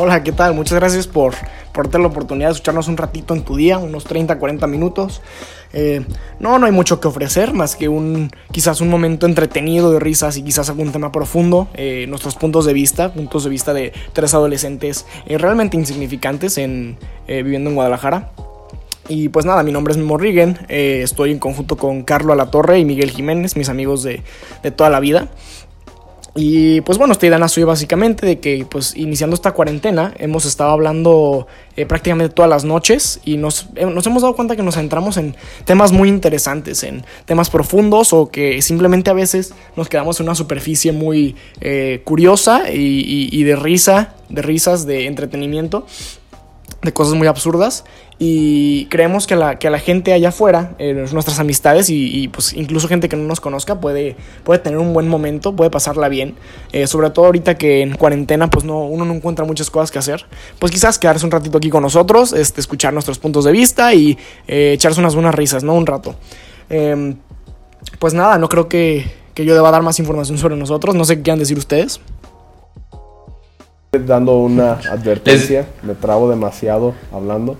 Hola, ¿qué tal? Muchas gracias por, por darte la oportunidad de escucharnos un ratito en tu día, unos 30, 40 minutos. Eh, no, no hay mucho que ofrecer, más que un quizás un momento entretenido de risas y quizás algún tema profundo, eh, nuestros puntos de vista, puntos de vista de tres adolescentes eh, realmente insignificantes en, viviendo en Guadalajara. Y pues nada, mi nombre es Mimo Riggen, estoy en conjunto con Carlo Alatorre y Miguel Jiménez, mis amigos de, de toda la vida. Y pues bueno, esta idea nació básicamente de que pues iniciando esta cuarentena hemos estado hablando eh, prácticamente todas las noches y nos, eh, nos, hemos dado cuenta que nos centramos en temas muy interesantes, en temas profundos o que simplemente a veces nos quedamos en una superficie muy eh, curiosa y de risa, de risas, de entretenimiento de cosas muy absurdas y creemos que la, que la gente allá afuera, eh, nuestras amistades y, pues incluso gente que no nos conozca puede, puede tener un buen momento, puede pasarla bien, eh, sobre todo ahorita que en cuarentena pues no, uno no encuentra muchas cosas que hacer, pues quizás quedarse un ratito aquí con nosotros, este, escuchar nuestros puntos de vista y eh, echarse unas buenas risas, ¿no? Un rato. Em, pues nada, no creo que, que yo deba dar más información sobre nosotros, no sé qué quieran decir ustedes dando una advertencia, me trabo demasiado hablando.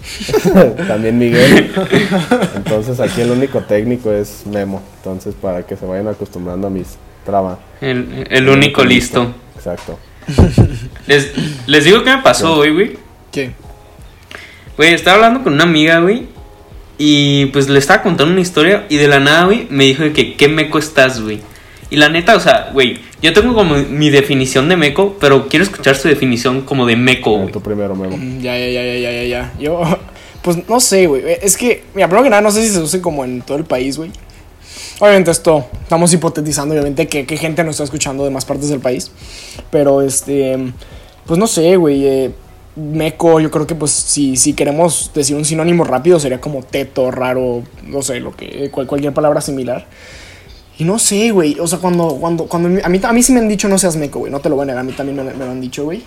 También Miguel. Entonces aquí el único técnico es Memo. Entonces para que se vayan acostumbrando a mis trabas. El, único listo. Exacto. Les, les digo qué me pasó hoy, güey. ¿Qué? Güey, estaba hablando con una amiga, güey. Y pues le estaba contando una historia. Y de la nada, güey, me dijo que qué meco estás, güey. Y la neta, o sea, güey, yo tengo como mi definición de meco, pero quiero escuchar su definición como de meco. Tu primero, Memo. Mm, ya, ya, ya, ya, ya, ya. Yo, pues no sé, güey. Es que, mira, primero que nada, no sé si se use como en todo el país, güey. Obviamente esto, estamos hipotetizando, obviamente, que, que, gente nos está escuchando de más partes del país. Pero, este, pues no sé, güey. Eh, meco, yo creo que pues si, si queremos decir un sinónimo rápido sería como teto, raro, no sé, lo que, cualquier palabra similar. Y no sé, güey. O sea, cuando, cuando, cuando a mí, a mí sí me han dicho no seas meco, güey. No te lo voy a negar, a mí también me, lo han dicho, güey.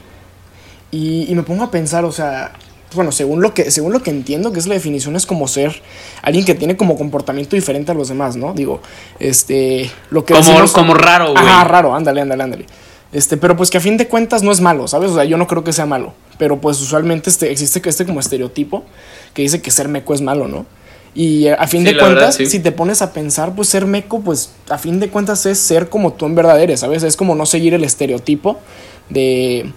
Y, y, me pongo a pensar, o sea, bueno, según lo, que, según lo que entiendo, que es la definición, es como ser alguien que tiene como comportamiento diferente a los demás, ¿no? Digo, este, lo que... Como, como raro, güey. Ah, raro, ándale, ándale, ándale. Este, pero pues que a fin de cuentas no es malo, ¿sabes? O sea, yo no creo que sea malo. Pero pues usualmente este, existe este como estereotipo que dice que ser meco es malo, ¿no? Y a fin de cuentas, si te pones a pensar, pues ser meco, pues a fin de cuentas es ser como tú en verdad eres, ¿sabes? Es como no seguir el estereotipo de,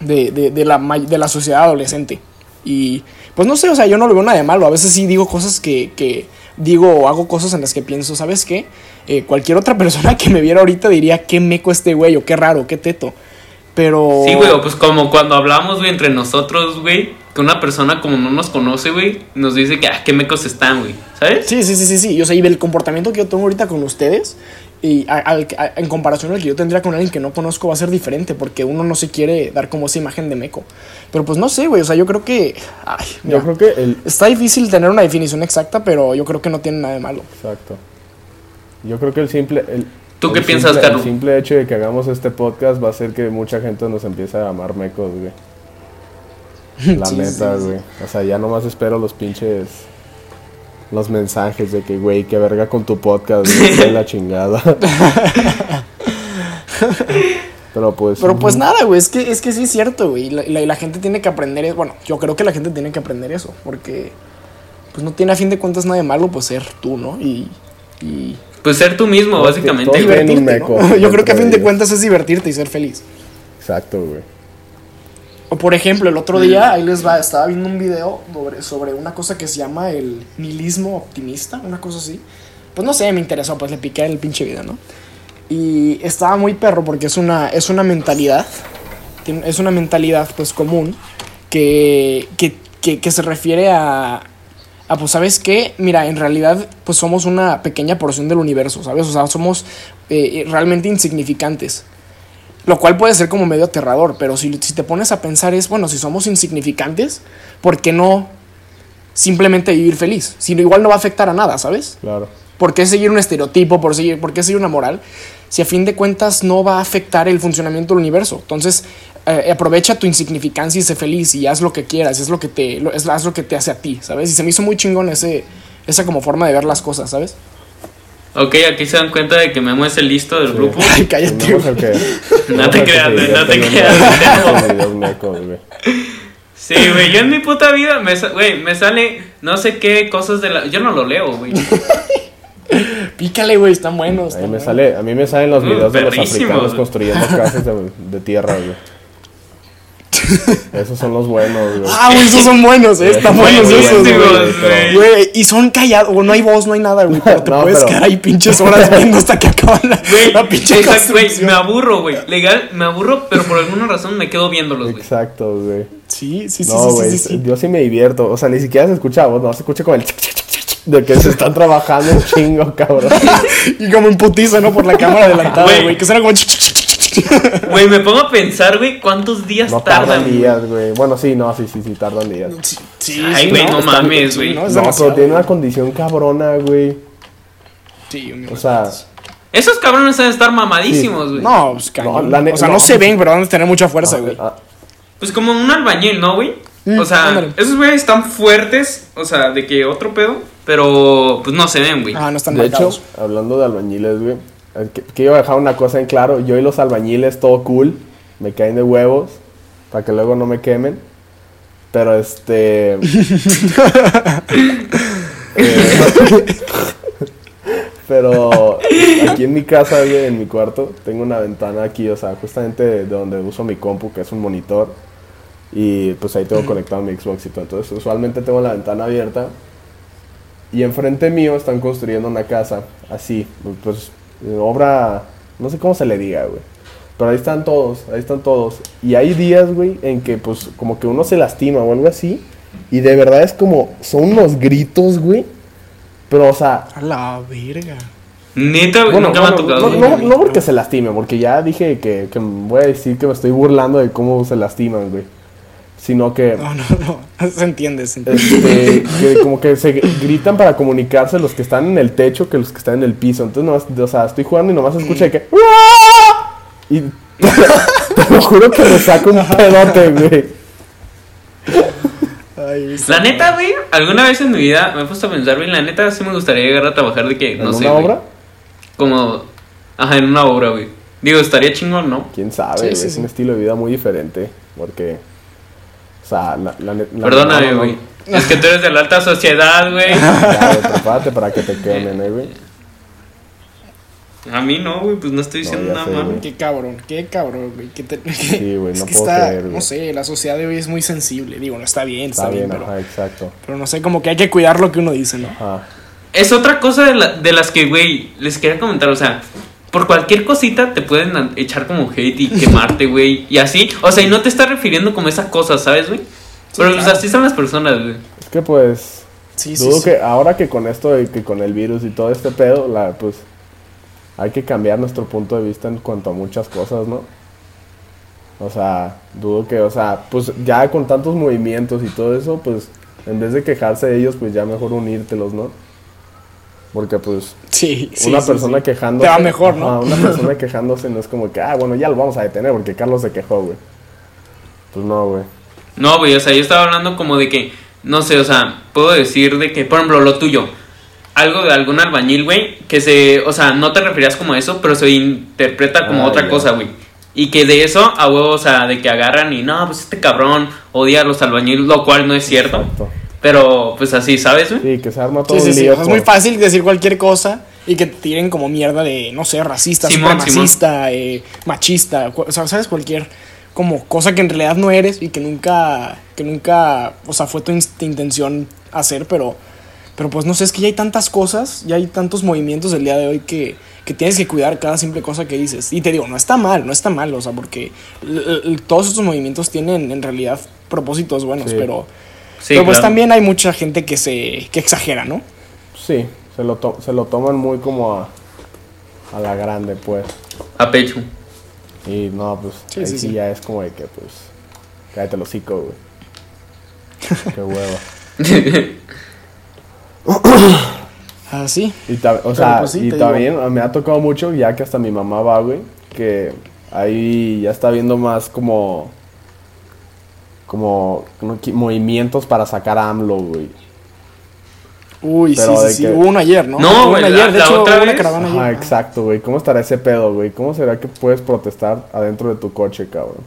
de, de, la, de la sociedad adolescente. Y pues no sé, o sea, yo no lo veo nada de malo. A veces sí digo cosas que, que digo o hago cosas en las que pienso, ¿sabes qué? Eh, cualquier otra persona que me viera ahorita diría, qué meco este güey, o qué raro, qué teto. Pero. Sí, güey, pues como cuando hablamos, güey, entre nosotros, güey, que una persona como no nos conoce, güey, nos dice que, ah, qué mecos están, güey, ¿sabes? Sí, sí, sí, sí, sí. Yo sé, y el comportamiento que yo tengo ahorita con ustedes, y en comparación al que yo tendría con alguien que no conozco, va a ser diferente, porque uno no se quiere dar como esa imagen de meco. Pero pues no sé, güey, o sea, yo creo que. Ay, yo creo que. Está difícil tener una definición exacta, pero yo creo que no tiene nada de malo. Exacto. Yo creo que el simple. El, ¿Tú qué piensas, Carlos? El simple hecho de que hagamos este podcast va a hacer que mucha gente nos empiece a llamar mecos, güey. La neta, güey. O sea, ya nomás espero los pinches. Los mensajes de que, güey, qué verga con tu podcast, güey, la chingada. Pero pues. Pero pues nada, güey. Es que, es que sí es cierto, güey. Y la, la, gente tiene que aprender. Bueno, yo creo que la gente tiene que aprender eso. Porque. Pues no tiene a fin de cuentas nada de malo, pues ser tú, ¿no? Y. y pues ser tú mismo, básicamente. Yo creo que a fin de cuentas es divertirte y ser feliz. Exacto, güey. O por ejemplo, el otro día, ahí les va, estaba viendo un video sobre, sobre una cosa que se llama el nihilismo optimista, una cosa así. Pues no sé, me interesó, pues le piqué el pinche video, ¿no? Y estaba muy perro porque es una, es una mentalidad, es una mentalidad pues común que, que, que, que se refiere a, ah, pues sabes qué, mira, en realidad pues somos una pequeña porción del universo, ¿sabes? O sea, somos eh, realmente insignificantes. Lo cual puede ser como medio aterrador, pero si, si te pones a pensar es, bueno, si somos insignificantes, ¿por qué no simplemente vivir feliz? Si igual no va a afectar a nada, ¿sabes? Claro. ¿Por qué seguir un estereotipo? ¿Por, seguir, ¿Por qué seguir una moral? Si a fin de cuentas no va a afectar el funcionamiento del universo. Entonces, eh, aprovecha tu insignificancia y sé feliz y haz lo que quieras, es lo que te, es, haz lo que te hace a ti, ¿sabes? Y se me hizo muy chingón ese, esa como forma de ver las cosas, ¿sabes? Ok, aquí se dan cuenta de que Memo es el listo del Sí. grupo. Ay, cállate, güey. que- No te creas, güey, no te creas. Sí, güey, yo en mi puta vida, me, sa- güey, me sale no sé qué cosas de la... Yo no lo leo, güey. Pícale, güey, están buenos. A mí me buenos. sale, a mí me salen los Mm, videos de los africanos construyendo casas de, de tierra, güey. Esos son los buenos, güey. Ah, güey, esos son buenos, eh. Están Güey, buenos esos, güey. güey. Güey, y son callados, o no hay voz, no hay nada, güey. Pero te No, puedes pero- quedar ahí pinches horas viendo hasta que acaba la, Güey, la pinche exacto, güey, construcción. me aburro, güey. Legal, me aburro, pero por alguna razón me quedo viéndolos, güey. Exacto, güey. Sí, sí, sí, No, sí, güey, sí, sí, sí. yo sí me divierto. O sea, ni siquiera se escucha voz, no, se escucha como el de que se están trabajando un chingo, cabrón. Y como en putiza, ¿no? Por la cámara adelantada, Güey. güey. Que suena como... Güey, me pongo a pensar, güey, cuántos días No tardan. días, güey. Bueno, sí, no, sí, sí, sí, tardan días. Sí, sí, Ay, sí, güey, no mames, güey. No, No, pero tiene una condición cabrona, güey. Sí, mi O sea. Esos cabrones deben estar mamadísimos, güey. No, pues la ne- O sea, no, no. se ven, pero van a tener mucha fuerza, güey. ah, Pues como un albañil, ¿no, güey? Mm, o sea, ándale. esos güeyes están fuertes, o sea, de que otro pedo, pero pues no se ven, güey. Ah, no están de hecho, marcados. hablando de albañiles, güey, que, quiero dejar una cosa en claro. Yo y los albañiles, todo cool, me caen de huevos, para que luego no me quemen. Pero este... Eh, pero aquí en mi casa, en mi cuarto, tengo una ventana aquí, o sea, justamente de donde uso mi compu, que es un monitor. Y pues ahí tengo conectado mi Xbox y todo. Entonces, usualmente tengo la ventana abierta. Y enfrente mío están construyendo una casa, así, pues, obra, no sé cómo se le diga, güey. Pero ahí están todos, ahí están todos. Y hay días, güey, en que pues como que uno se lastima o algo así. Y de verdad es como, son unos gritos, güey. Pero, o sea, A la verga. Neta, güey, bueno, nunca me ha tocado. no, no porque se lastime, porque ya dije que, que voy a decir que me estoy burlando de cómo se lastiman, güey. Sino que, No, no, no. Se entiende, se entiende. este, que como que se gritan para comunicarse los que están en el techo que los que están en el piso. Entonces, nomás, o sea, estoy jugando y nomás se escucha de que... Y te lo juro que me saco un pedote, güey. Ay, La neta, güey, alguna vez en mi vida me he puesto a pensar, güey, la neta sí me gustaría llegar a trabajar de que, ¿En no una sé, güey, obra? como, ajá, en una obra, güey. Digo, estaría chingón, ¿no? Quién sabe, Sí, güey, sí, es sí. un estilo de vida muy diferente. Porque, sea, la, la, net- la- Perdóname, no, no, güey. Es que tú eres de la alta sociedad, güey. Ya, prepárate para que te quemen, eh, güey. A mí no, güey, pues no estoy diciendo nada sé, malo. Qué cabrón, qué cabrón, güey. que te- Sí, güey, es no que puedo está, creer, güey. no sé, la sociedad de hoy es muy sensible. Digo, no está bien, está, Está bien, bien, pero, ajá, exacto. pero no sé, como que hay que cuidar lo que uno dice, ¿no? Ajá. Es otra cosa de, la- de las que, güey, les quería comentar, o sea, por cualquier cosita te pueden echar como hate y quemarte, güey, y así. O sea, y no te estás refiriendo como esas cosas, ¿sabes, güey? Pero pues claro. así son las personas, güey. Es que pues Sí, sí, dudo sí. que ahora que con esto y que con el virus y todo este pedo, la pues hay que cambiar nuestro punto de vista en cuanto a muchas cosas, ¿no? O sea, dudo que, o sea, pues ya con tantos movimientos y todo eso, pues en vez de quejarse de ellos, pues ya mejor unírtelos, ¿no? Porque pues Sí, sí, una sí, persona sí. quejándose. Te va mejor, ¿no? Una persona quejándose no es como que, ah, bueno, ya lo vamos a detener porque Carlos se quejó, güey. Pues no, güey. No, güey, o sea, yo estaba hablando como de que, no sé, o sea, puedo decir de que, por ejemplo, lo tuyo, algo de algún albañil, güey, que se, o sea, no te referías como eso, pero se interpreta como Ah, otra ya. cosa, güey. Y que de eso, a huevo, o sea, de que agarran y no, pues este cabrón odia a los albañiles, lo cual no es cierto. Exacto. Pero, pues así, ¿sabes? Sí, que se arma todo Sí, sí, un sí. lío o sea, es muy fácil decir cualquier cosa y que te tiren como mierda de, no sé, racista, Simón, supremacista, eh, machista, o sea, ¿sabes? Cualquier como cosa que en realidad no eres y que nunca, que nunca, o sea, fue tu in- intención hacer, pero, pero pues no sé, es que ya hay tantas cosas, ya hay tantos movimientos el día de hoy que, que tienes que cuidar cada simple cosa que dices. Y te digo, no está mal, no está mal, o sea, porque todos estos movimientos tienen en realidad propósitos buenos, Sí. pero, Sí, pero pues claro. también hay mucha gente que se que exagera, ¿no? Sí, se lo, to- se lo toman muy como a, a la grande, pues. A pecho. Y no, pues Sí, ahí sí, sí, sí. ya es como de que, pues, cállate el hocico, güey. Qué hueva. Así. Y ta- o sea, pues sí, y también me ha tocado mucho, ya que hasta mi mamá va, güey, que ahí ya está viendo más como, como, movimientos para sacar a AMLO, güey. Uy, Pero sí, sí, sí. que- Hubo uno ayer, ¿no? No, Hubo güey, la- ayer. De la hecho, otra hubo una vez- caravana Ajá, ayer. exacto, güey. ¿Cómo estará ese pedo, güey? ¿Cómo será que puedes protestar adentro de tu coche, cabrón?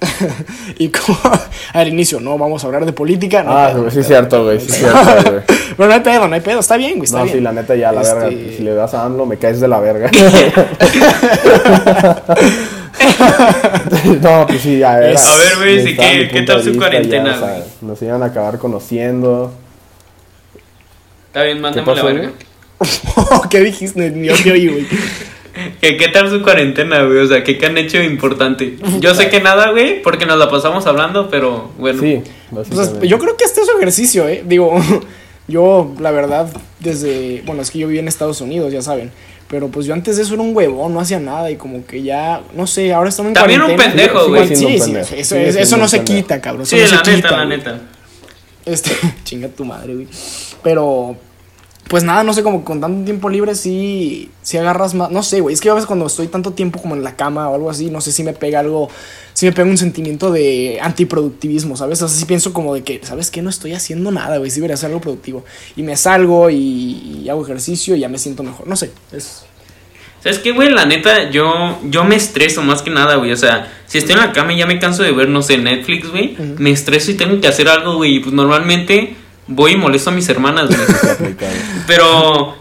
Y como al inicio, no vamos a hablar de política. No Ah, pedo, sí, pedo. cierto, güey. Sí, es cierto, güey. Pero no hay pedo, no hay pedo. Está bien, güey, está No, bien. sí, la neta ya, la Este- verga. Si le das a AMLO, me caes de la verga. no, pues sí, ya era. Es- A ver, güey, ¿qué- qué tal su cuarentena, ya, o sea, güey? Nos iban a acabar conociendo. Está bien, ¿Qué mándame la verga. ¿Qué dijiste? Ni yo te oí, güey. ¿Qué, ¿Qué tal su cuarentena, güey? O sea, ¿qué, qué han hecho importante? Yo sé que nada, güey, porque nos la pasamos hablando, pero bueno. Sí, Pues, yo creo que este es su ejercicio, ¿eh? Digo, yo, la verdad, desde. Bueno, es que yo viví en Estados Unidos, ya saben. Pero pues yo antes de eso era un huevón, no hacía nada y como que ya, no sé, ahora estamos en También un pendejo, Sí, güey. Sí, sí, un eso, pendejo. eso- no se pendejo. quita, cabrón. Eso Sí, no se la quita, neta, la güey. neta. Este, chinga tu madre, güey. Pero, pues nada, no sé, como con tanto tiempo libre sí, sí agarras más. No sé, güey. Es que a veces cuando estoy tanto tiempo como en la cama o algo así, no sé si me pega algo. Si me pega un sentimiento de antiproductivismo, ¿sabes? O sea, sí pienso como de que, ¿sabes qué? No estoy haciendo nada, güey. Sí debería hacer algo productivo. Y me salgo y, y hago ejercicio y ya me siento mejor. No sé, es. ¿Sabes qué, güey? La neta, yo, yo me estreso más que nada, güey. O sea, si estoy en la cama y ya me canso de ver, no sé, Netflix, güey, me estreso y tengo que hacer algo, güey. Y pues normalmente voy y molesto a mis hermanas, güey. Pero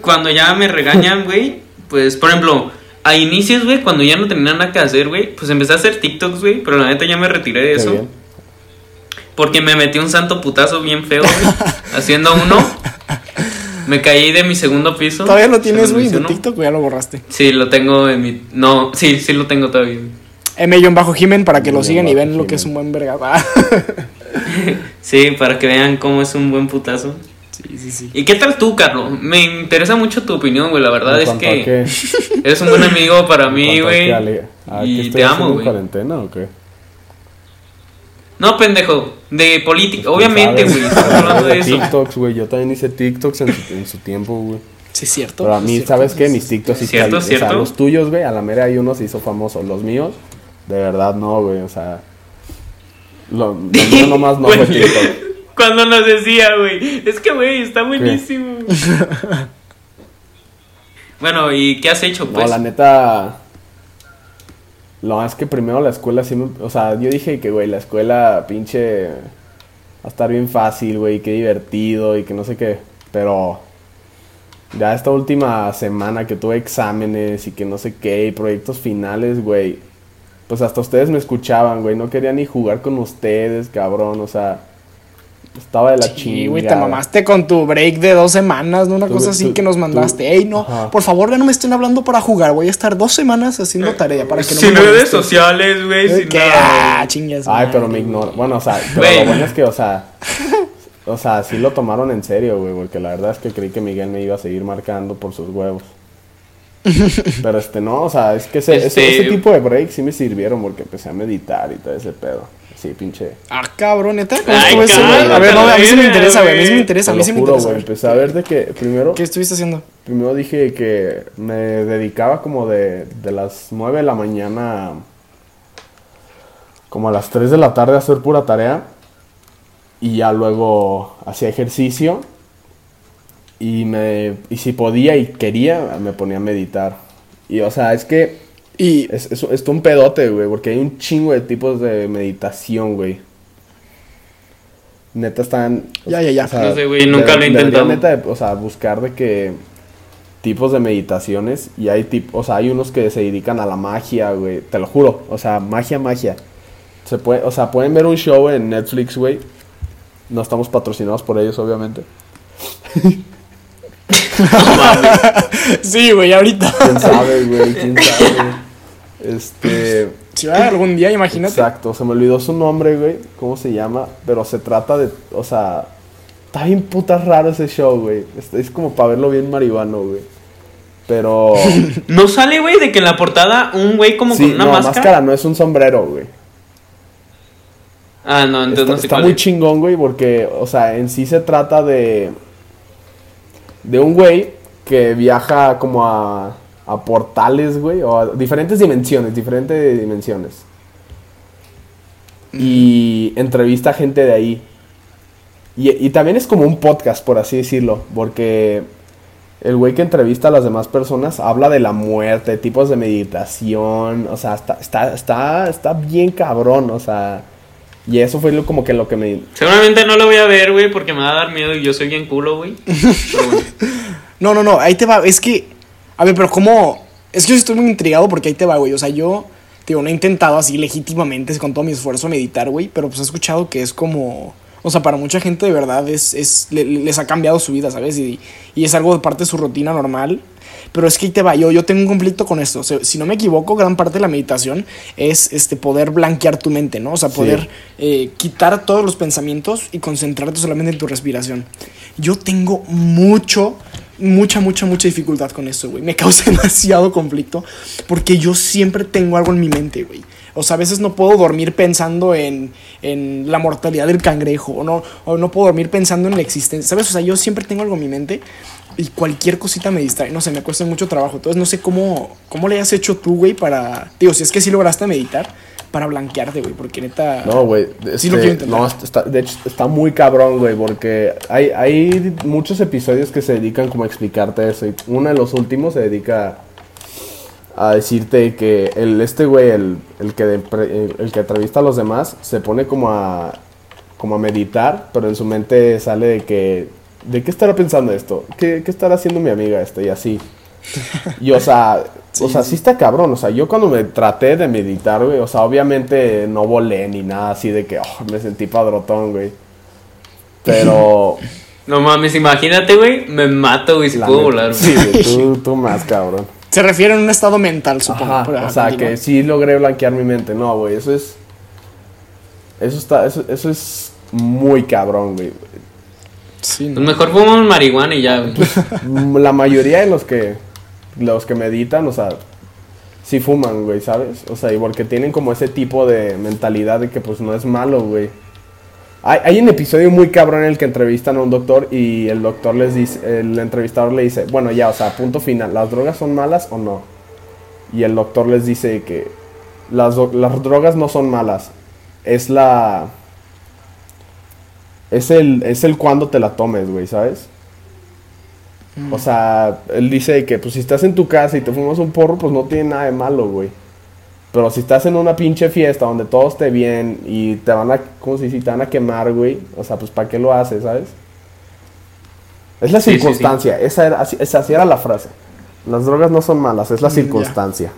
cuando ya me regañan, güey, pues, por ejemplo, a inicios, güey, cuando ya no tenía nada que hacer, güey, pues empecé a hacer TikToks, güey. Pero la neta ya me retiré de eso. bien. Porque me metí un santo putazo bien feo, güey, haciendo uno. Me caí de mi segundo piso. Todavía lo tienes, güey, de. TikTok, ya lo borraste. Sí, lo tengo en mi. No, sí, sí lo tengo todavía. M. bajo Jimen para que lo sigan y ven lo que es un buen verga. Sí, para que vean cómo es un buen putazo. sí, sí, sí. ¿Y qué tal tú, Carlos? Me interesa mucho tu opinión, güey. La verdad ¿En es que eres un buen amigo para ¿En mí, güey. Y te amo, haciendo en güey. cuarentena o qué? No, pendejo. De política. Obviamente, güey. Estamos hablando de eso. TikToks, güey. Yo también hice TikToks en su, en su tiempo, güey. Sí, es cierto. Pero a mí, cierto. ¿sabes qué? Mis TikToks sí ¿Cierto, o sea, cierto? los tuyos, güey, a la mera hay uno se hizo famoso. Los míos, de verdad no, güey. O sea, lo, lo nomás no fue TikTok. Cuando nos decía, güey. Es que, güey, está buenísimo. bueno, ¿y qué has hecho, pues? No, la neta. Lo más que primero la escuela sí me. O sea, yo dije que, güey, la escuela, pinche. Va a estar bien fácil, güey, qué divertido y que no sé qué. Pero. Ya esta última semana que tuve exámenes y que no sé qué y proyectos finales, güey. Pues hasta ustedes me escuchaban, güey. No quería ni jugar con ustedes, cabrón. O sea. Estaba de la Sí, chingada. güey, te mamaste con tu break de dos semanas, ¿no? Una Tú- cosa así tú- que nos tú- mandaste. Ey, no, Ajá. por favor, ya no me estén hablando para jugar. Voy a estar dos semanas haciendo tarea para que no sin me redes sociales, güey. sin Que, nada. ah, chingas. Ay, pero me ignoro. Bueno, o sea, pero lo bueno es que, o sea, o sea, sí lo tomaron en serio, güey, porque la verdad es que creí que Miguel me iba a seguir marcando por sus huevos. Pero este no, o sea, es que ese, Este- ese tipo de breaks sí me sirvieron porque empecé a meditar y todo ese pedo. Sí, pinche. Ah, cabrón, neta. ¿Cómo Ay, estuvo eso, güey? cabrón, A ver, no, a mí sí me interesa, güey. A mí sí me interesa, a mí sí me interesa. güey. Empecé a ver de que primero, ¿Qué estuviste haciendo? primero dije que me dedicaba como de, de las 9 de la mañana como a las 3 de la tarde a hacer pura tarea y ya luego hacía ejercicio y me y si podía y quería me ponía a meditar. Y o sea es que Y es, es, es un pedote güey porque hay un chingo de tipos de meditación güey. Neta están Ya, ya, ya. No sé, güey, nunca lo he intentado. neta de- o sea buscar de que tipos de meditaciones y hay tip, o sea hay unos que se dedican a la magia güey te lo juro o sea magia magia. Se puede o sea pueden ver un show en Netflix güey. No estamos patrocinados por ellos obviamente sí, güey, ahorita. quién sabe güey quién sabe este Si va algún día, imagínate. Exacto, se me olvidó su nombre, güey. ¿Cómo se llama? Pero se trata de. O sea. Está bien putas raro ese show, güey. Es, es como para verlo bien marihuano, güey. Pero. No sale, güey, de que en la portada un güey como sí, con una no, máscara. máscara no es un sombrero, güey. Ah, no, entonces Está, no sé está cuál muy es. chingón, güey, porque, o sea, en sí se trata de. De un güey que viaja como a. A portales, güey, o a diferentes dimensiones, diferentes dimensiones. Y entrevista a gente de ahí. Y, y también es como un podcast, por así decirlo, porque el güey que entrevista a las demás personas habla de la muerte, tipos de meditación, o sea, está, está, está, está bien cabrón, o sea, y eso fue lo, como que lo que me... Seguramente no lo voy a ver, güey, porque me va a dar miedo y yo soy bien culo, güey. Bueno. No, no, no, ahí te va. Es que, a ver, pero ¿cómo? Es que yo estoy muy intrigado porque ahí te va, güey. O sea, yo, digo, no he intentado así legítimamente, con todo mi esfuerzo, meditar, güey, pero pues he escuchado que es como. O sea, para mucha gente de verdad es, es le- les ha cambiado su vida, ¿sabes? Y, y es algo de parte de su rutina normal. Pero es que ahí te va, yo, yo tengo un conflicto con esto. O sea, si no me equivoco, gran parte de la meditación es este, poder blanquear tu mente, ¿no? O sea, Sí. poder eh, quitar todos los pensamientos y concentrarte solamente en tu respiración. Yo tengo mucho, mucha, mucha, mucha dificultad con eso, güey. Me causa demasiado conflicto porque yo siempre tengo algo en mi mente, güey. O sea, a veces no puedo dormir pensando en, en la mortalidad del cangrejo. O no, o no puedo dormir pensando en la existencia. ¿Sabes? O sea, yo siempre tengo algo en mi mente y cualquier cosita me distrae. No sé, me cuesta mucho trabajo. Entonces, no sé cómo, cómo le has hecho tú, güey, para. Digo, si es que sí lograste meditar, para blanquearte, güey. Porque neta. No, güey. Sí lo este, quiero intentar. No, está, de hecho, está muy cabrón, güey, porque hay, hay muchos episodios que se dedican como a explicarte eso. Y uno de los últimos se dedica a decirte que el, este güey, el, el, que de- pre- el, el que entrevista a los demás, se pone como a, como a meditar, pero en su mente sale de que, ¿de qué estará pensando esto? ¿Qué, qué estará haciendo mi amiga esto? Y así. Y o sea, o sea, sí está cabrón. O sea, yo cuando me traté de meditar, güey, o sea, obviamente no volé ni nada así de que oh, me sentí padrotón, güey. Pero. No mames, imagínate, güey, me mato, güey, si puedo volar, güey. Sí, güey, tú, tú más, cabrón. Se refiere a un estado mental, supongo. Ajá, Pero, o sea, que sí logré blanquear mi mente. No, güey, eso es. Eso está. Eso, eso es muy cabrón, güey. Sí, no. Pues mejor fumamos marihuana y ya, güey. Mm, La mayoría de los que. Los que meditan, o sea. Sí fuman, güey, ¿sabes? O sea, y porque tienen como ese tipo de mentalidad de que pues no es malo, güey. Hay, hay un episodio muy cabrón en el que entrevistan a un doctor y el doctor les dice, el entrevistador le dice, bueno ya, o sea, punto final, ¿las drogas son malas o no? Y el doctor les dice que las, drogas no son malas, es la... Es el, es el cuando te la tomes, güey, ¿sabes? O sea, él dice que pues si estás en tu casa y te fumas un porro, pues no tiene nada de malo, güey. Pero si estás en una pinche fiesta donde todo esté bien y te van a, ¿cómo se dice? Te van a quemar, güey. O sea, pues ¿para qué lo haces, sabes? Es la Sí, sí, sí. circunstancia, Esa, era, así, esa así era la frase. Las drogas no son malas, es la Mm, circunstancia.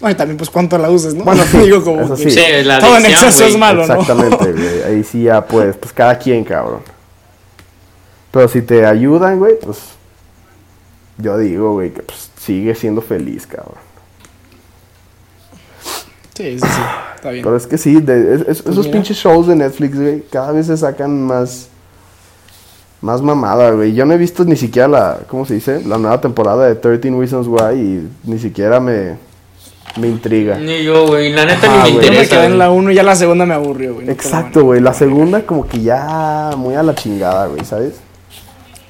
No, y también, pues, cuánto la uses, ¿no? Bueno, sí, digo como. eso que sí. Sí, la todo en exceso es malo, ¿no? Exactamente, güey. Ahí sí ya, pues, pues cada quien, cabrón. Pero si te ayudan, güey, pues yo digo, güey, que pues sigue siendo feliz, cabrón. Sí, sí, sí. Está bien. Pero es que sí, de- es- es- esos mira. pinches shows de Netflix, güey, cada vez se sacan más. Más mamada, güey. Yo no he visto ni siquiera la. ¿Cómo se dice? La nueva temporada de 13 Reasons Why y ni siquiera me. Me intriga. Ni yo, güey, la neta Ajá, ni me güey. Yo me interesa. quedé en la 1 y ya la segunda me aburrió, güey. no Exacto, güey. La segunda, como que ya. Muy a la chingada, güey, ¿sabes?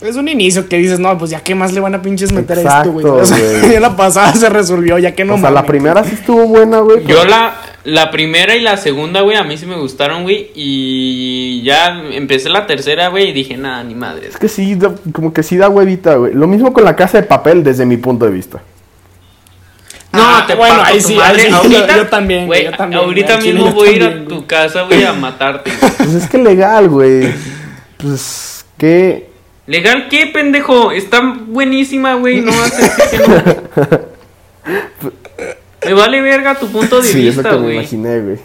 Es un inicio que dices, no, pues ya qué más le van a pinches meter a esto, güey. O sea, güey. ya la pasada se resolvió, ya que no o sea, la primera sí estuvo buena, güey. Yo la, la primera y la segunda, güey, a mí sí me gustaron, güey. Y ya empecé la tercera, güey, y dije, nada, ni madres. Es que sí, da- como que sí da huevita, güey. Lo mismo con la casa de papel desde mi punto de vista. No, Ah, te bueno, ahí sí, madre. ahí sí, ahorita, yo- yo también, güey, yo también, Ahorita güey, mismo voy a ir a tu güey. casa, güey, a matarte. güey. Pues es que legal, güey. Pues, ¿qué? ¿Legal qué, pendejo? Está buenísima, güey. No haces que no. Me vale verga tu punto de Sí, es lo vista, que me güey. imaginé, güey.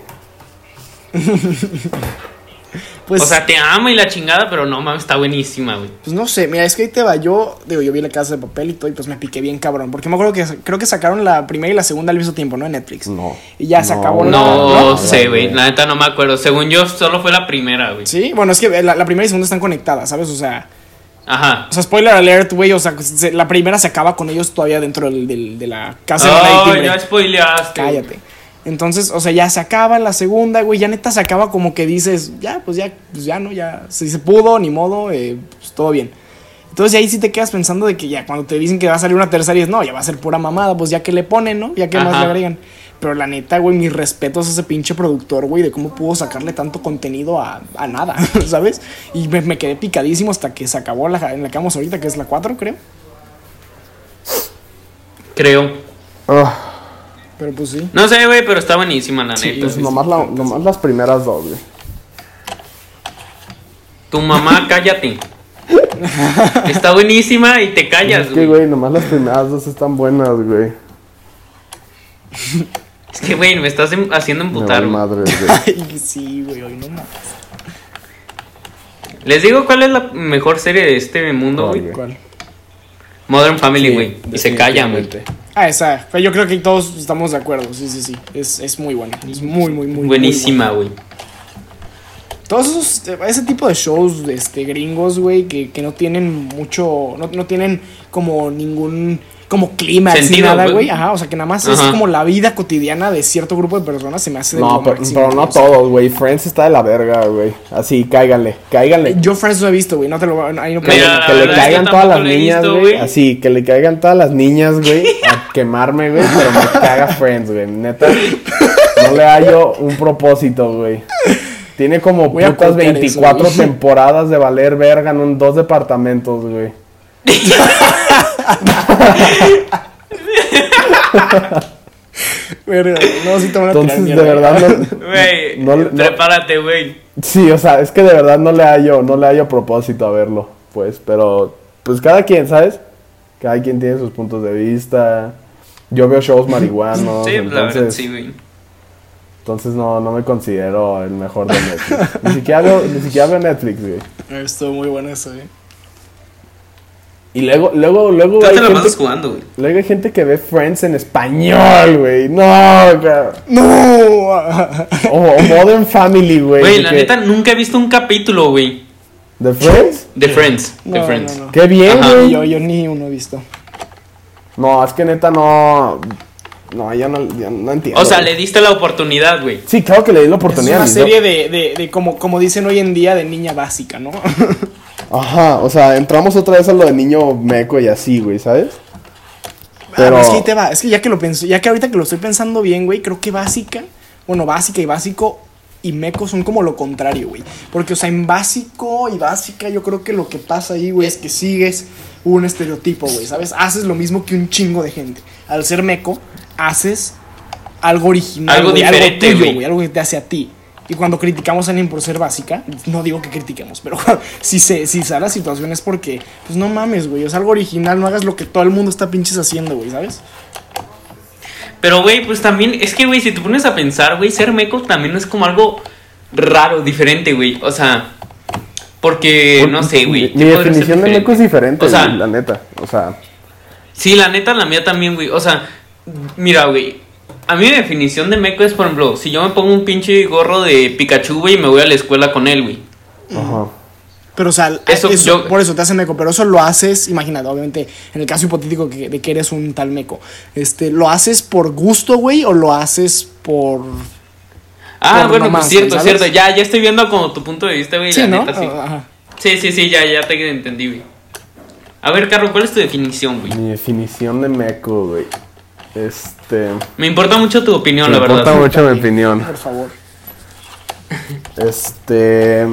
Pues, O sea, te amo y la chingada, pero no mames, está buenísima, güey. pues no sé, mira, es que ahí te va. Yo, digo, yo vi la casa de papel y todo, y pues me piqué bien cabrón. Porque me acuerdo que creo que sacaron la primera y la segunda al mismo tiempo, ¿no? En Netflix. No. Y ya se acabó la- No, ¿no? sé, güey. La neta no me acuerdo. Según yo, solo fue la primera, güey. Sí, bueno, es que la, la primera y segunda están conectadas, ¿sabes? O sea, Ajá. o sea, spoiler alert, güey. O sea, se- la primera se acaba con ellos todavía dentro del, del- de la casa de Oh, ya spoileaste. Cállate. Entonces, o sea, ya se acaba la segunda, güey. Ya neta se acaba como que dices, ya, pues ya, pues ya no, ya. Si se pudo, ni modo, eh, pues todo bien. Entonces ahí sí te quedas pensando de que ya cuando te dicen que va a salir una tercera y es no, ya va a ser pura mamada, pues ya que le ponen, ¿no? Ya que más le agregan. Pero la neta, güey, mis respetos a ese pinche productor, güey, de cómo pudo sacarle tanto contenido a, a nada, ¿sabes? Y me, me quedé picadísimo hasta que se acabó la, en la que vamos ahorita, que es la 4, creo. Creo. Ah, Pero pues sí. No sé, güey, pero está buenísima, la Sí, neta. pues nomás, la- nomás las primeras dos, güey. Tu mamá, cállate. Está buenísima y te callas, Es que, güey, nomás las primeras dos están buenas, güey. Es que, güey, me estás em- haciendo emputar. güey. madre, güey. Ay, sí, güey, hoy no más. Les digo cuál es la mejor serie de este mundo, ¿Cuál, güey. ¿Cuál? Modern Family, Sí, güey. y se callan, güey. Ah, esa. Yo creo que todos estamos de acuerdo. Sí, sí, sí. Es, es muy buena. Es muy, muy, muy Buenísima, güey. Todos esos, eh, ese tipo de shows este, gringos, güey, que, que no tienen mucho. No, no tienen como ningún. Como clima, Sentido, nada, güey. güey. Ajá, o sea que nada más es como la vida cotidiana de cierto grupo de personas. Se me hace de No, lo pero, máximo, pero no todos, güey. Friends está de la verga, güey. Así, cáiganle, cáiganle. Yo Friends lo he visto, güey. No te lo. Ahí no Que, Mira, le caigan todas las niñas, güey. Así, que le caigan todas las niñas, güey. A quemarme, güey. Pero me caga Friends, güey. Neta. No le hallo un propósito, güey. Tiene como Voy putas copiar eso, 24 güey. temporadas de valer verga en un, dos departamentos, güey. No, sí te van a tirar Entonces, de verdad, no, Güey, No, no. prepárate, güey. Sí, o sea, es que de verdad no le hallo, no le hallo propósito a verlo, pues, pero pues cada quien, ¿sabes? Cada quien tiene sus puntos de vista. Yo veo shows marihuanos, Sí, la verdad, entonces, sí, güey. entonces no, no me considero el mejor de Netflix. ni siquiera veo, ni siquiera veo Netflix, güey. Estuvo muy bueno eso, eh. Y luego, luego, luego Tú hay, te la pasas gente, jugando, güey. luego hay gente que ve Friends en español, güey. No, cabrón. ¡No! o, o Modern Family, güey. Güey, la que- neta, nunca he visto un capítulo, güey. ¿De Friends? De Friends. De No, Friends. no, no. Qué bien, güey. Yo, yo ni uno he visto. No, es que neta no. No, ya no, ya no entiendo. O sea, güey. le diste la oportunidad, güey. Sí, claro que le di la Es oportunidad. una y no- serie de, de, de como, como dicen hoy en día, de niña básica, ¿no? Ajá, o sea, entramos otra vez a lo de niño meco y así, güey, ¿sabes? Pero- Ah, es que ahí te va. Es que ya que lo pienso, ya que ahorita que lo estoy pensando bien, güey, creo que básica, bueno, básica y básico y meco son como lo contrario, güey. Porque, o sea, en básico y básica, yo creo que lo que pasa ahí, güey, es que sigues un estereotipo, güey, ¿sabes? Haces lo mismo que un chingo de gente. Al ser meco, haces algo original, Algo güey, diferente, algo tuyo, güey. güey, algo que te hace a ti. Y cuando criticamos a alguien por ser básica, no digo que critiquemos, pero si se, si da la situación es porque, pues no mames, güey, es algo original, no hagas lo que todo el mundo está pinches haciendo, güey, ¿sabes? Pero, güey, pues también, es que, güey, si te pones a pensar, güey, ser meco también es como algo raro, diferente, güey. O sea, porque, no sé, güey. Mi ¿qué podría ser definición de meco es diferente, O sea, güey, la neta. O sea, Sí, la neta, la mía también, güey. O sea, mira, güey. A mí mi definición de meco es, por ejemplo, si yo me pongo un pinche gorro de Pikachu, güey, y me voy a la escuela con él, güey. ajá. Pero, o sea, Eso, eso, yo- por eso te hacen meco, pero eso lo haces, imagínate, obviamente, en el caso hipotético que- de que eres un tal meco, este, ¿lo haces por gusto, güey, o lo haces por... Ah, Por bueno, nomás, pues cierto, ¿sabes? cierto. Ya, ya estoy viendo como tu punto de vista, güey. Sí, la ¿no? neta, sí. Ajá. Sí, sí, sí, ya, ya te entendí, güey. A ver, Carlos, ¿cuál es tu definición, güey? Mi definición de meco, güey. Este. Me importa mucho tu opinión, me la verdad. importa mucho mi opinión. Por favor. Este.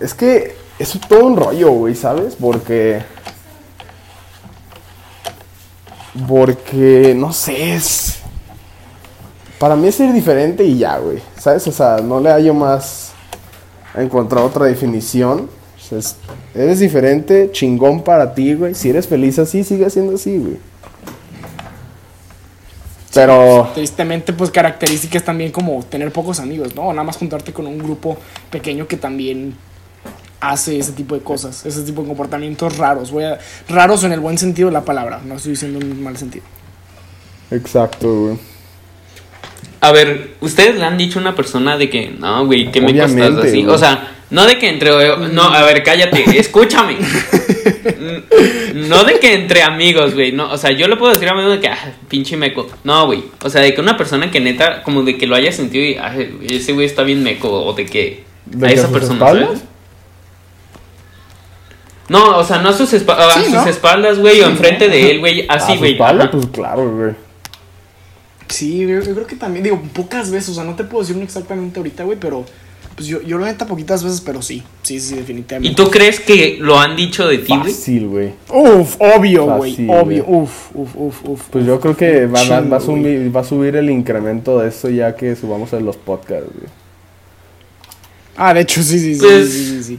Es que es todo un rollo, güey, ¿sabes? Porque. Porque, no sé, es. Para mí es ser diferente y ya, güey. ¿Sabes? O sea, no le hallo más a encontrar otra definición. O sea, es- eres diferente, chingón para ti, güey. Si eres feliz así, sigue siendo así, güey. Pero. Tristemente, pues características también como tener pocos amigos, ¿no? O nada más juntarte con un grupo pequeño que también hace ese tipo de cosas, ese tipo de comportamientos raros. Voy a, raros en el buen sentido de la palabra, no estoy diciendo en un mal sentido. Exacto, güey. A ver, ¿ustedes le han dicho a una persona de que, no, güey, que me costas Obviamente, así? güey. O sea, no de que entre. No, a ver, cállate, escúchame. No de que entre amigos, güey. No, o sea, yo le puedo decir a mi amigo de que, ah, pinche meco. No, güey. O sea, de que una persona que neta, como de que lo haya sentido y, ah, ese güey está bien meco. O de que. ¿De a que esa sus persona, espaldas? ¿sabes? No, o sea, no a sus, espa- a Sí, sus ¿no? espaldas, güey, o enfrente de él, güey. Así, güey. espalda, ajá. pues claro, güey. Sí, yo, yo creo que también, digo, pocas veces, o sea, no te puedo decir uno exactamente ahorita, güey, pero pues yo, yo la neta poquitas veces, pero sí, sí, sí, definitivamente. ¿Y tú crees que lo han dicho de ti, güey? Fácil, güey. Uf, obvio, güey, obvio, uf, uf, uf, uf. Pues yo creo que va, va- va a subir, va a subir el incremento de eso ya que subamos en los podcasts, güey. Ah, de hecho, sí, sí, sí, Pues- sí, sí, sí.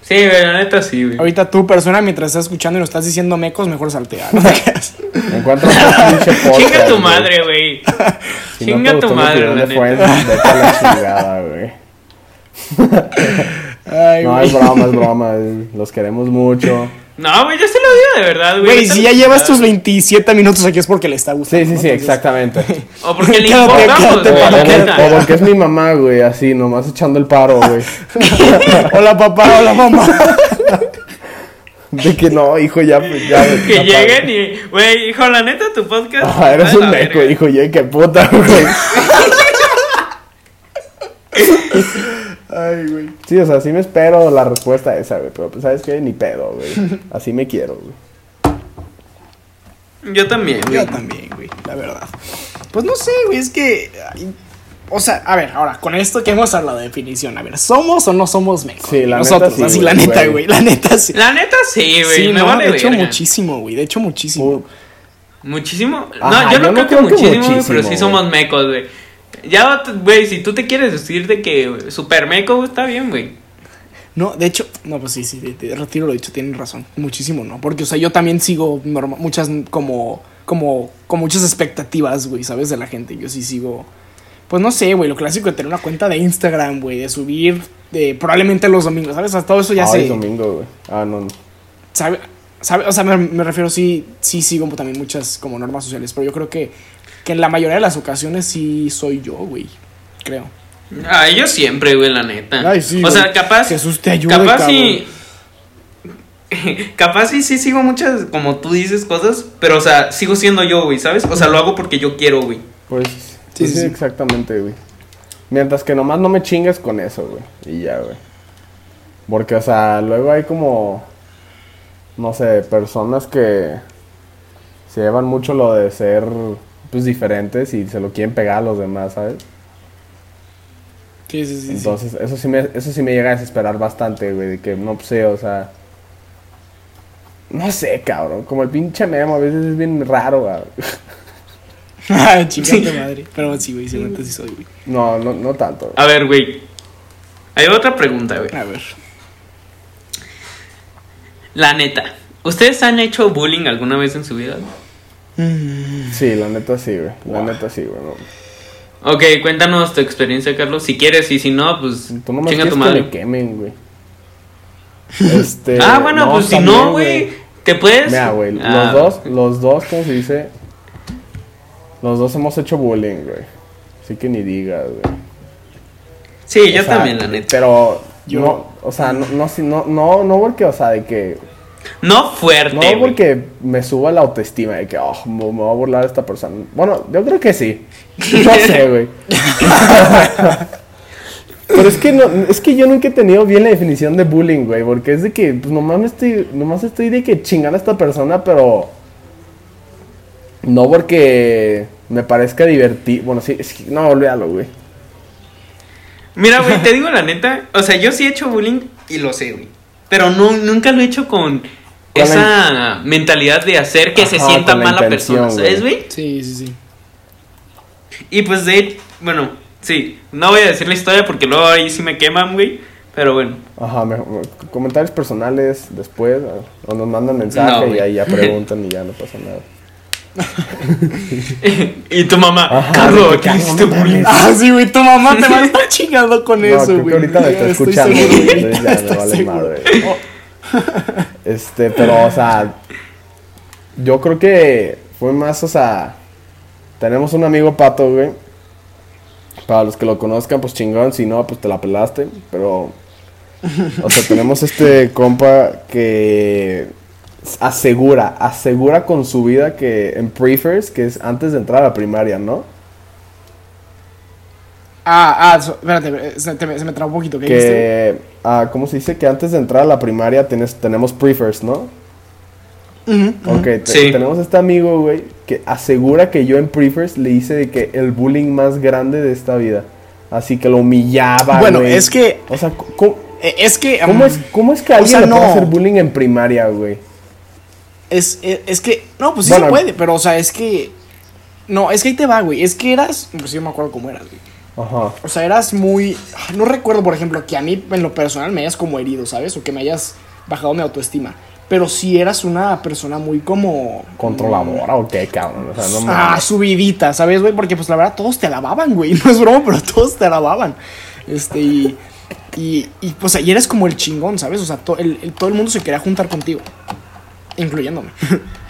Sí, güey, la neta sí, güey. Ahorita tú, persona, mientras estás escuchando y nos estás diciendo mecos, mejor saltea. ¿no? Encuentra un pinche podcast. Chinga tu madre, güey. Si no Chinga tu madre, neta. La chingada, güey. Ay, No, güey. es broma, es broma. Los queremos mucho. No, güey, yo se lo digo de verdad, güey. Güey, si ya llevas tus 27 minutos aquí es porque le está Sí, gustando. sí, ¿no? sí, Entonces- exactamente. O porque le Quédate, importamos, quédate, güey, O, porque es mi mamá, güey, así, nomás echando el paro, güey. hola, papá, hola, mamá. De que no, hijo, ya. ya Que ya lleguen y, güey, hijo, la neta, tu podcast. Ah, eres un meco, hijo, ya, qué puta, güey. Ay, güey. Sí, o sea, sí me espero la respuesta esa, güey. Pero, pues, ¿sabes qué? Ni pedo, güey. Así me quiero, güey. Yo también, Yo güey. también, güey, la verdad. Pues no sé, güey, es que. ay, O sea, a ver, ahora, con esto que hemos hablado de definición, a ver, ¿somos o no somos mecos? Sí, la neta Nosotros, sí, así, güey, la neta, güey. güey, la neta sí. La neta sí, güey. Sí, me no, vale de hecho, verga. muchísimo, güey, de hecho, muchísimo. Uh, ¿Muchísimo? Ajá, no, yo no, yo no creo, que creo que muchísimo, güey, pero sí somos mecos, güey. Ya, güey, si tú te quieres decir de que super meco, güey, está bien, güey. No, de hecho, no, pues sí, sí, te, te retiro lo dicho, tienen razón. Muchísimo, ¿no? Porque, o sea, yo también sigo norma- muchas, como, como, con muchas expectativas, güey, ¿sabes? De la gente. Yo sí sigo, pues no sé, güey, lo clásico de tener una cuenta de Instagram, güey, de subir, de probablemente los domingos, ¿sabes? Sea, todo eso ya Ay, se, domingo, güey. Ah, no, no. sabe, sabe, o sea, me, me refiero, sí, sí sigo también muchas como normas sociales, pero yo creo que, que en la mayoría de las ocasiones sí soy yo, güey, creo. Ah, yo siempre, güey, la neta. Ay, sí, o sea, capaz. Jesús te ayude, Capaz cabrón. sí. Capaz sí, sí sigo muchas, como tú dices, cosas. Pero, o sea, sigo siendo yo, güey, ¿sabes? O sea, lo hago porque yo quiero, güey. Pues, Sí, pues sí, sí, sí. exactamente, güey. Mientras que nomás no me chingues con eso, güey. Y ya, güey. Porque, o sea, luego hay como, no sé, personas que se llevan mucho lo de ser, pues, diferentes y se lo quieren pegar a los demás, ¿sabes? Sí, sí, sí. sí. Entonces, eso sí me, eso sí me llega a desesperar bastante, güey, de que no sé, o sea, no sé, cabrón, como el pinche memo a veces es bien raro, güey. Ah, chingada madre. Pero sí, güey, neta sí soy, güey. No, no, no tanto. A ver, güey. Hay otra pregunta, güey. A ver. La neta. ¿Ustedes han hecho bullying alguna vez en su vida? Sí, la neta sí, güey, la neta sí, güey. no. Ok, cuéntanos tu experiencia, Carlos. Si quieres, y si no, pues Tú nomás chinga tu que madre. me quemen, güey. Este, ah, bueno, pues si no, güey, te puedes. Mira, güey, Ah, los dos, los dos, ¿cómo se dice? Los dos hemos hecho bullying, güey. Así que ni digas, güey. Sí, yo sea, también, la neta. Pero, Yo- no, o sea, no, no, si- no, no, no porque, o sea, de que, No fuerte, no porque me suba la autoestima de que, oh, me, me va a burlar esta persona. Bueno, yo creo que sí. No sé, güey. Pero es que no, es que yo nunca he tenido bien la definición de bullying, güey, porque es de que, pues nomás me estoy, nomás estoy de que chingar a esta persona, pero no porque me parezca divertido. Bueno, sí, es que, no, olvídalo, güey. Mira, güey, te digo la neta. O sea, yo sí he hecho bullying y lo sé, güey. Pero no, nunca lo he hecho con esa mentalidad de hacer que se sienta mala persona, ¿sabes, güey. Sí, sí, sí. Y pues de bueno, sí, no voy a decir la historia porque luego ahí sí me queman, güey. Pero bueno. Ajá, me- me- comentarios personales después, o nos mandan mensaje No, y ahí ya preguntan y ya no pasa nada. y tu mamá, Ajá, Carlos, ¿qué "Carlos, hiciste no mames". bullying? Ah, sí, güey, tu mamá te va a estar chingando con no, eso, creo güey. que ahorita me está estoy escuchando, seguro, güey, ya me vale seguro. madre. Este, pero, o sea, yo creo que fue más, o sea, tenemos un amigo pato, güey. Para los que lo conozcan, pues chingón, si no, pues te la pelaste, pero... O sea, tenemos este compa que asegura, asegura con su vida que en prefers, que es antes de entrar a la primaria, ¿no? Ah, ah, so- espérate, se, te- se me trabó un poquito. ¿Qué dijiste? Que, ah, ¿cómo se dice? Que antes de entrar a la primaria tienes, tenemos prefers, ¿no? Ujú. Ok, te- Sí. tenemos este amigo, güey, que asegura que yo en prefers le hice de que el bullying más grande de esta vida. Así que lo humillaba, Bueno, güey. es que- O sea, ¿cómo, Eh, Es que. cómo es, cómo es que alguien sea, le puede hacer bullying en primaria, güey? Es, es, es que. No, pues sí Bueno. se puede, pero o sea, es que. No, es que ahí te va, güey. Es que eras. Pues yo me acuerdo cómo eras, güey. Ajá. O sea, eras muy. No recuerdo, por ejemplo, que a mí en lo personal me hayas como herido, ¿sabes? O que me hayas bajado mi autoestima. Pero sí eras una persona muy como. ¿Controladora o qué, cabrón? O sea, no Ah, mames. subidita, ¿sabes, güey? Porque pues la verdad todos te alababan, güey. No es broma, pero todos te alababan. Este, y. Y, y pues ahí eres como el chingón, ¿sabes? O sea, to- el- el- todo el mundo se quería juntar contigo. Incluyéndome.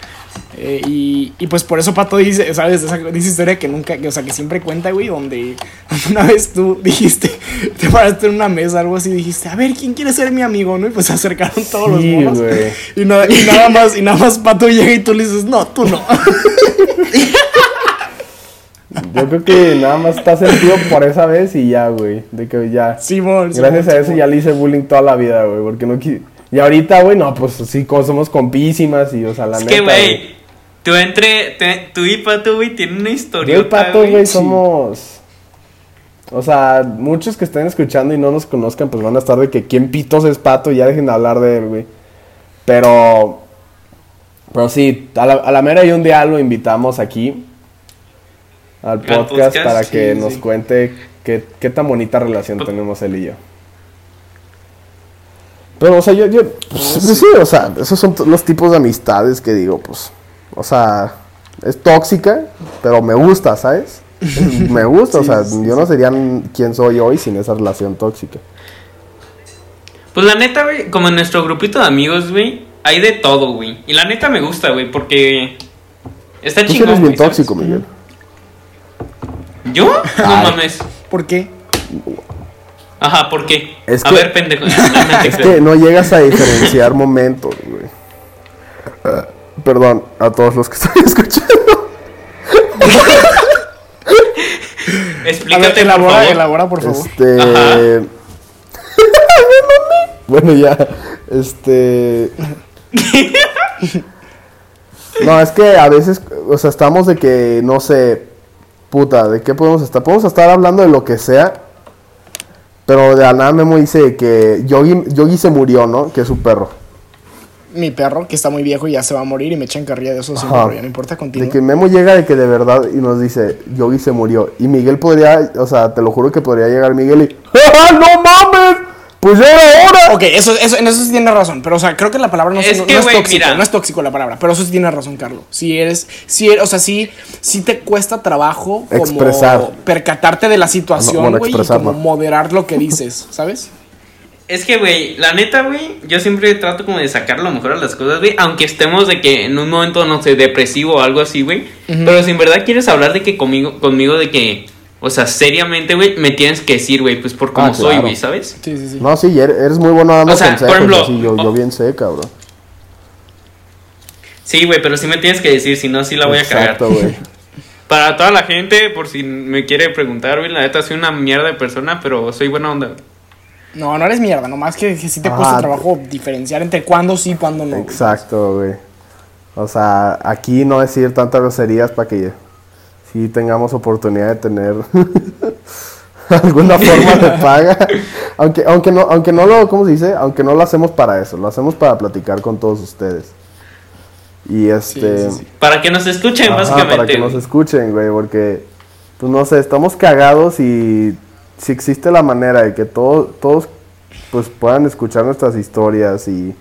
Eh, y, y pues por eso Pato dice, ¿sabes? Esa, dice historia que nunca, que, o sea, que siempre cuenta, güey, donde una vez tú dijiste, te paraste en una mesa, algo así, dijiste, a ver, ¿quién quiere ser mi amigo? ¿No? Y pues se acercaron todos Sí, los monos. güey. Y, nada- y nada más, y nada más Pato llega y tú le dices, no, tú no. Yo creo que nada más está sentido por esa vez y ya, güey. De que ya. Simón, Gracias Simón, a eso Simón. ya le hice bullying toda la vida, güey. Porque no qui- Y ahorita, güey, no, pues sí, somos compísimas y, o sea, la Es neta. que, güey, tú entre. te- tú y Pato, güey, tienen una historia. Yo y Pato, güey, somos. O sea, muchos que estén escuchando y no nos conozcan, pues van a estar de que quién pitos es Pato y ya dejen de hablar de él, güey. Pero. Pero sí, a la, a la mera y un día lo invitamos aquí. Al podcast, podcast, para que sí, nos sí. cuente qué, qué tan bonita relación Pues- tenemos él y yo. Pero, o sea, yo, yo pues, sí, o sea, esos son los tipos de amistades que digo, pues, o sea, es tóxica, pero me gusta, ¿sabes? Es- me gusta, o sea, sí, yo no sería quien soy hoy sin esa relación tóxica. Pues la neta, güey, como en nuestro grupito de amigos, güey, hay de todo, güey. Y la neta me gusta, güey, porque. Está Tú chingón. eres bien tóxico, Miguel. ¿Yo? No mames. ¿Por qué? Ajá, ¿por qué? Es a que- ver, pendejo. Es que no llegas a diferenciar momentos, güey. Perdón a todos los que están escuchando. A ver, Explícate, por elabora, favor. elabora, por favor. Este. Bueno, ya. Este. no, es que a veces, o sea, estamos de que, no sé, puta, ¿de qué podemos estar? Podemos estar hablando de lo que sea. Pero de la nada Memo dice que Yogi, Yogi se murió, ¿no? Que es su perro. Mi perro, que está muy viejo y ya se va a morir y me echan carrilla de eso siempre, Ajá. pero ya no importa contigo. De que Memo llega de que de verdad y nos dice, Yogi se murió. Y Miguel podría, o sea, te lo juro que podría llegar Miguel y, ¡Ah, no mames! Pues ya era hora. Ok, eso, eso, en eso sí tienes razón, pero o sea, creo que la palabra no, Es no- que, no es güey, tóxico, mira. no es tóxico la palabra, pero eso sí tienes razón, Carlos. Si eres, si eres, o sea, sí, sí te cuesta trabajo como Expresar. percatarte de la situación, No, bueno, güey, y como no. moderar lo que dices, ¿sabes? Es que, güey, la neta, güey, yo siempre trato como de sacar lo mejor a las cosas, güey, aunque estemos de que en un momento, no sé, depresivo o algo así, güey. Pero si en verdad quieres hablar de que conmigo, conmigo de que, o sea, seriamente, güey, me tienes que decir, güey, pues por cómo Ah, soy, claro. güey, ¿sabes? Sí, sí, sí. No, sí, eres eres muy bueno dando O sea, por ejemplo, así, yo, yo bien sé, cabrón. Sí, güey, pero sí me tienes que decir, si no, sí la voy a Exacto, cagar. güey. Para toda la gente, por si me quiere preguntar, güey, la neta soy una mierda de persona, pero soy buena onda. No, no eres mierda, nomás que, que sí te Ajá. cuesta trabajo diferenciar entre cuándo sí y cuándo no. Exacto, güey. O sea, aquí no decir tantas groserías para que sí tengamos oportunidad de tener alguna forma de paga. Aunque, aunque no, aunque no lo, ¿cómo se dice? Aunque no lo hacemos para eso, lo hacemos para platicar con todos ustedes. Y este. sí, sí. Para que nos escuchen, Ajá, básicamente. para que nos escuchen, güey, porque, pues no sé, estamos cagados y si existe la manera de que todo- todos, pues puedan escuchar nuestras historias y...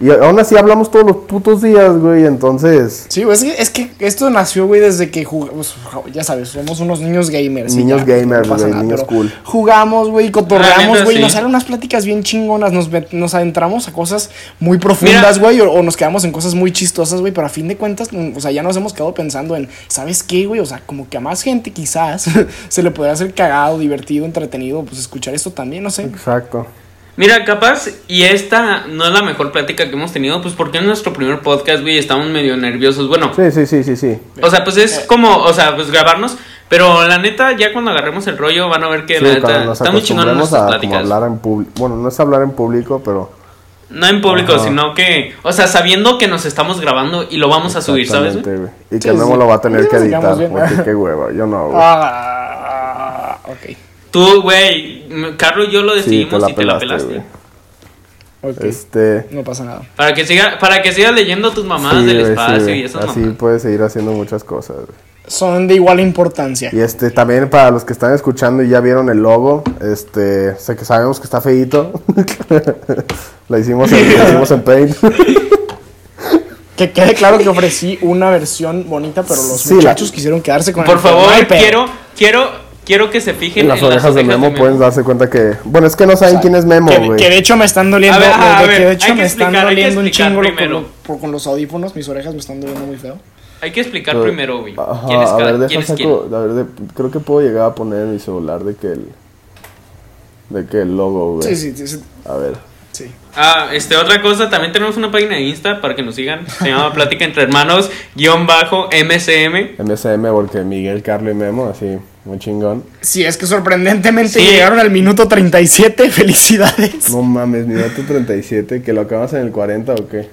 Y aún así hablamos todos los putos días, güey, entonces... Sí, güey, es que, es que esto nació, güey, desde que jugamos, ya sabes, somos unos niños gamers. Niños ya, gamers, no güey, nada, niños cool. Jugamos, güey, cotorreamos, güey, sí. nos salen unas pláticas bien chingonas, nos, met- nos adentramos a cosas muy profundas, Mira. güey, o, o nos quedamos en cosas muy chistosas, güey, pero a fin de cuentas, mm, o sea, ya nos hemos quedado pensando en, ¿sabes qué, güey? O sea, como que a más gente quizás se le podría hacer cagado, divertido, entretenido, pues escuchar esto también, no sé. Exacto. Mira, capaz, y esta no es la mejor plática que hemos tenido, pues porque es nuestro primer podcast, güey, estamos medio nerviosos. Bueno, Sí, sí, sí, sí, sí. o sea, pues es como, o sea, pues grabarnos, Pero la neta, ya cuando agarremos el rollo van a ver que Sí, la neta está muy chingón nuestras a como pláticas. hablar en. Bueno, no es hablar en público, pero. No en público, Ajá. sino que, o sea, sabiendo que nos estamos grabando y lo vamos a subir, ¿sabes? güey? Y Sí, que Memo sí. lo va a tener Sí, que editar, bien. porque qué hueva. Yo no, güey. Ah, ok. Tú, güey, Carlos y yo lo sí, decidimos te la y te la pelaste, pelaste. güey. ok. Este. No pasa nada. Para que siga, para que sigas leyendo tus mamadas sí, del sí, espacio y esas Así mamadas. puedes seguir haciendo muchas cosas, güey. Son de igual importancia. Y este, también para los que están escuchando y ya vieron el logo, este, sé que sabemos que está feíto. la hicimos en, la hicimos en Paint. Que quede claro que ofrecí una versión bonita, pero los Sí, muchachos la- quisieron quedarse con Por el favor, quiero, quiero, quiero que se fijen En las en orejas de Memo pueden darse cuenta que. Bueno, es que no saben quién es Memo, Que, güey. que de hecho me están doliendo. A ver, ajá, de- a de que ver, de hecho hay que me están explicar, doliendo un lo- primero. con, por- con los audífonos. Mis orejas me están doliendo muy feo. Hay que explicar Pero- primero, güey. Ajá, ¿Quién es a ver, deja quién es saco- quién? a ver, de- creo que puedo llegar a poner en mi celular de que el. De que el logo, güey. Sí, sí, sí. sí, A ver. sí. Ah, este, otra cosa, también tenemos una página de Insta para que nos sigan. Se llama Plática entre Hermanos, guion bajo, MSM. MSM, porque Miguel, Carlos y Memo, así, muy chingón. Sí, es que sorprendentemente Sí. llegaron al minuto 37. Felicidades. No mames, minuto 37, que lo acabas en el 40 o qué?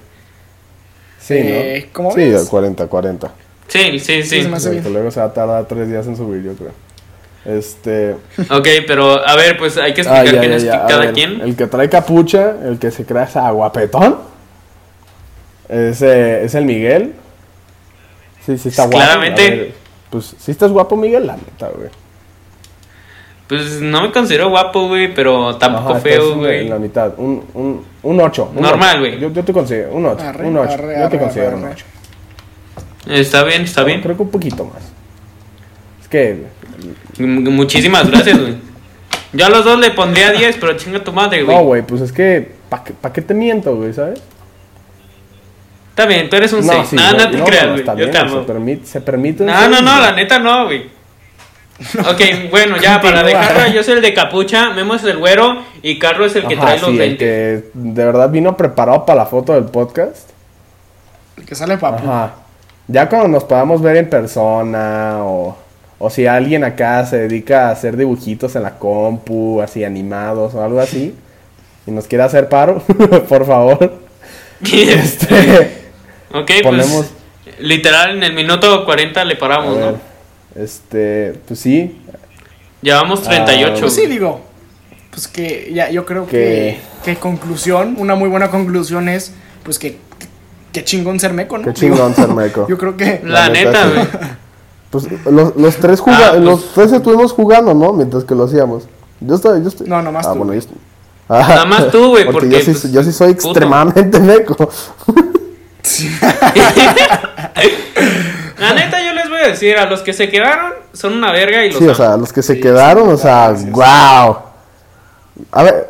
Sí, Eh, ¿no? ¿cómo sí, ves? el 40, 40. Sí, sí, sí. Porque bien. luego se va a tardar tres días en subir, yo creo. Este. Ok, pero a ver, pues hay que ah, explicar ya, quién ya, es ya, cada ver, quien. El que trae capucha, el que se crea esa guapetón. Ese es el Miguel. Sí, sí está guapo. Claramente. Pues sí estás guapo, Miguel, la neta, güey. Pues no me considero guapo, güey, pero tampoco Ajá, feo, güey. En la mitad. Un, un, un 8. Normal, güey. Yo, yo te considero un 8. Arre, un 8. arre, yo te considero arre, un arre. 8. Está bien, está bien. Creo que un poquito más. Es que. Muchísimas gracias, güey. Yo a los dos le pondría 10, pero chinga tu madre, güey. No, güey, pues es que. ¿Para qué, pa' qué te miento, güey, sabes? Está bien, tú eres un 6. sí, no, no, te no, creas, no, güey. Yo te Se amo. permite, se permite un No, seis, no, no, la neta no, güey. Ok, bueno, ya para dejarla, yo soy el de capucha, Memo es el güero y Carlos es el que Ajá, trae los sí, el 20. que de verdad vino preparado para la foto del podcast. El que sale papu. Ajá. Ya cuando nos podamos ver en persona o, o si alguien acá se dedica a hacer dibujitos en la compu, así animados o algo así, y nos quiere hacer paro, por favor. Este, ok, ponemos- pues literal en el minuto 40 le paramos, ver, ¿no? este, pues sí, Llevamos 38. Pues sí, digo. Pues que ya, yo creo Que- que, que conclusión, una muy buena conclusión es, pues que, que chingón ser meco, ¿no? qué chingón ser meco. Yo creo que La, La neta, sí. güey. Pues los, los tres Ah, pues- los tres estuvimos jugando, ¿no? Mientras que lo hacíamos. Yo estoy, yo estoy. No, nomás ah, tú, bueno, yo estoy. Ah, Nada más tú, güey, porque, yo, sí, pues, yo sí soy puto. extremadamente meco. La neta, yo les voy a decir, a los que se quedaron son una verga y los Sí, o sea, los que se Sí, quedaron, sí, o sea, gracias. wow. A ver,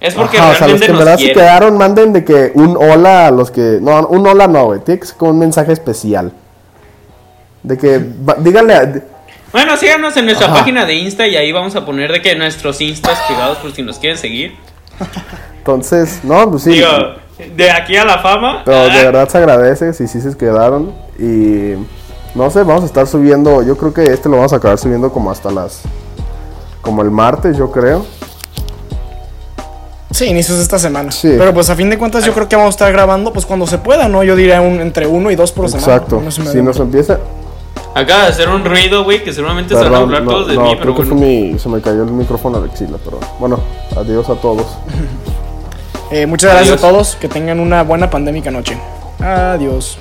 Es porque ajá, o sea, los que en verdad se quedaron, manden de que un hola a los que. No, un hola no, güey. Tiene que ser como un mensaje especial. De que. va- díganle. a- Bueno, síganos en nuestra Ajá. página de Insta y ahí vamos a poner de que nuestros Instas privados por si nos quieren seguir. Entonces, no, pues sí. Digo, de aquí a la fama. Pero ah, de verdad se agradece si sí se quedaron. Y no sé, vamos a estar subiendo. Yo creo que este lo vamos a acabar subiendo como hasta las. Como el martes, yo creo. Sí, inicios de esta semana. Sí. Pero pues a fin de cuentas yo creo que vamos a estar grabando pues cuando se pueda, ¿no? Yo diría un, entre uno y dos por semana. Exacto. No se me Si nos empieza. Acaba de hacer un ruido, güey, que seguramente se van a Perdón, hablar no, todos de no, mí, creo pero que bueno. fue mi, se me cayó el micrófono a la axila, pero bueno, adiós a todos. Eh, muchas gracias a todos. Que tengan una buena pandémica noche. Adiós.